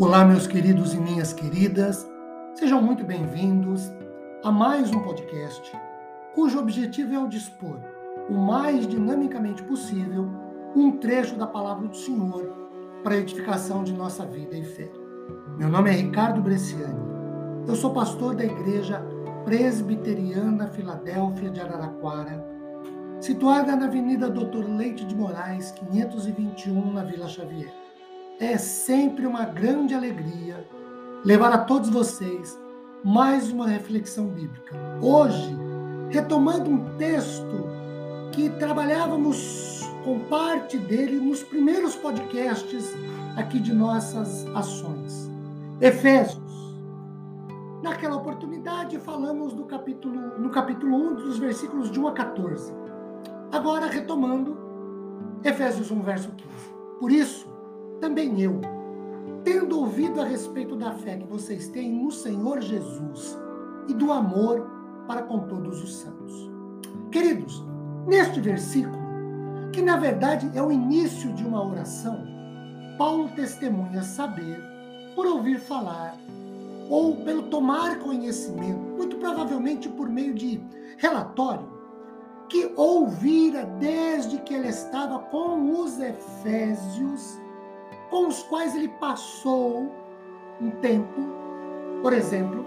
Olá, meus queridos e minhas queridas, sejam muito bem-vindos a mais um podcast cujo objetivo é o dispor o mais dinamicamente possível um trecho da palavra do Senhor para a edificação de nossa vida e fé. Meu nome é Ricardo Bresciani, eu sou pastor da Igreja Presbiteriana Filadélfia de Araraquara, situada na Avenida Doutor Leite de Moraes, 521, na Vila Xavier. É sempre uma grande alegria levar a todos vocês mais uma reflexão bíblica. Hoje, retomando um texto que trabalhávamos com parte dele nos primeiros podcasts aqui de nossas ações. Efésios. Naquela oportunidade falamos do capítulo, no capítulo 1 dos versículos de 1 a 14. Agora retomando Efésios 1 verso 15. Por isso, também eu, tendo ouvido a respeito da fé que vocês têm no Senhor Jesus e do amor para com todos os santos. Queridos, neste versículo, que na verdade é o início de uma oração, Paulo testemunha saber, por ouvir falar, ou pelo tomar conhecimento, muito provavelmente por meio de relatório, que ouvira desde que ele estava com os Efésios com os quais ele passou um tempo, por exemplo,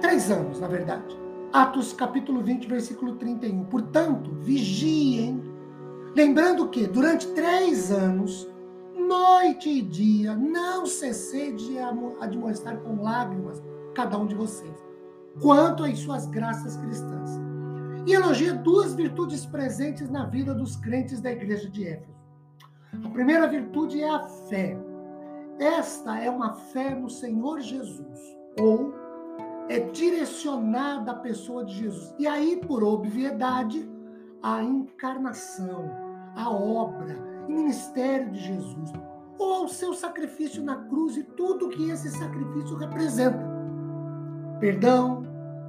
três anos, na verdade. Atos capítulo 20, versículo 31. Portanto, vigiem, lembrando que durante três anos, noite e dia, não cessei de admoestar com lágrimas cada um de vocês, quanto às suas graças cristãs. E elogia duas virtudes presentes na vida dos crentes da igreja de Éfeso primeira virtude é a fé. Esta é uma fé no Senhor Jesus, ou é direcionada à pessoa de Jesus. E aí, por obviedade, a encarnação, a obra e ministério de Jesus, ou ao seu sacrifício na cruz e tudo que esse sacrifício representa: perdão,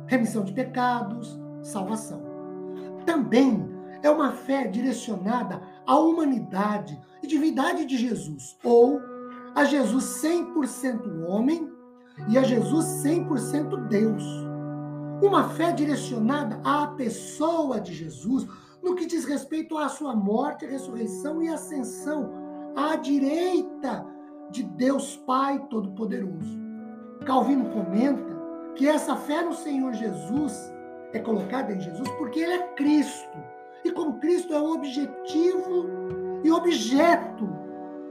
remissão de pecados, salvação. Também é uma fé direcionada à humanidade e divindade de Jesus, ou a Jesus 100% homem e a Jesus 100% Deus. Uma fé direcionada à pessoa de Jesus no que diz respeito à sua morte, ressurreição e ascensão à direita de Deus Pai Todo-Poderoso. Calvino comenta que essa fé no Senhor Jesus é colocada em Jesus porque ele é Cristo e como Cristo é o objetivo e objeto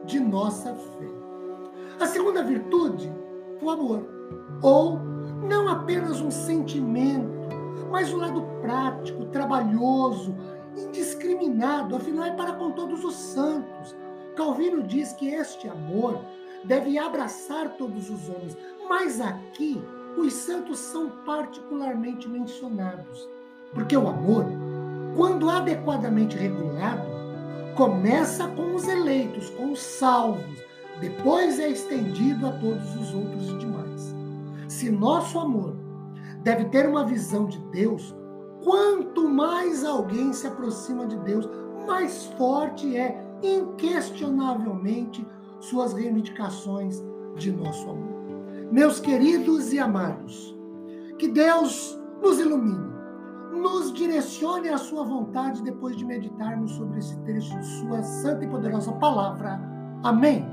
de nossa fé. A segunda virtude, o amor, ou não apenas um sentimento, mas o um lado prático, trabalhoso, indiscriminado, afinal é para com todos os santos. Calvino diz que este amor deve abraçar todos os homens, mas aqui os santos são particularmente mencionados, porque o amor quando adequadamente regulado, começa com os eleitos, com os salvos, depois é estendido a todos os outros e demais. Se nosso amor deve ter uma visão de Deus, quanto mais alguém se aproxima de Deus, mais forte é, inquestionavelmente, suas reivindicações de nosso amor. Meus queridos e amados, que Deus nos ilumine nos direcione à sua vontade depois de meditarmos sobre esse trecho de sua santa e poderosa palavra. Amém.